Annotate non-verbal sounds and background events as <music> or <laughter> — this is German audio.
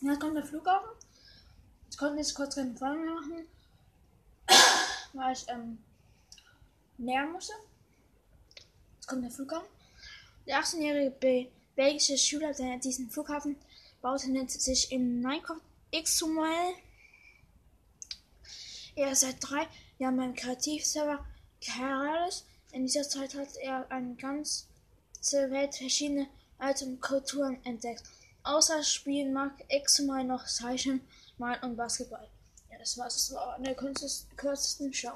Jetzt kommt der Flughafen. Ich konnte jetzt kurz keinen Fall mehr machen, <coughs> weil ich ähm, lernen musste. Jetzt kommt der Flughafen. Der 18-jährige Be belgische Schüler, der diesen Flughafen baute, nennt sich im Minecraft XML. Er ist seit drei Jahren beim Kreativserver Keralis. In dieser Zeit hat er eine ganze Welt verschiedene alte Kulturen entdeckt. Außer Spielen mag XML noch Zeichen, Malen und Basketball. Ja, das war's. Das war eine kürzesten Show.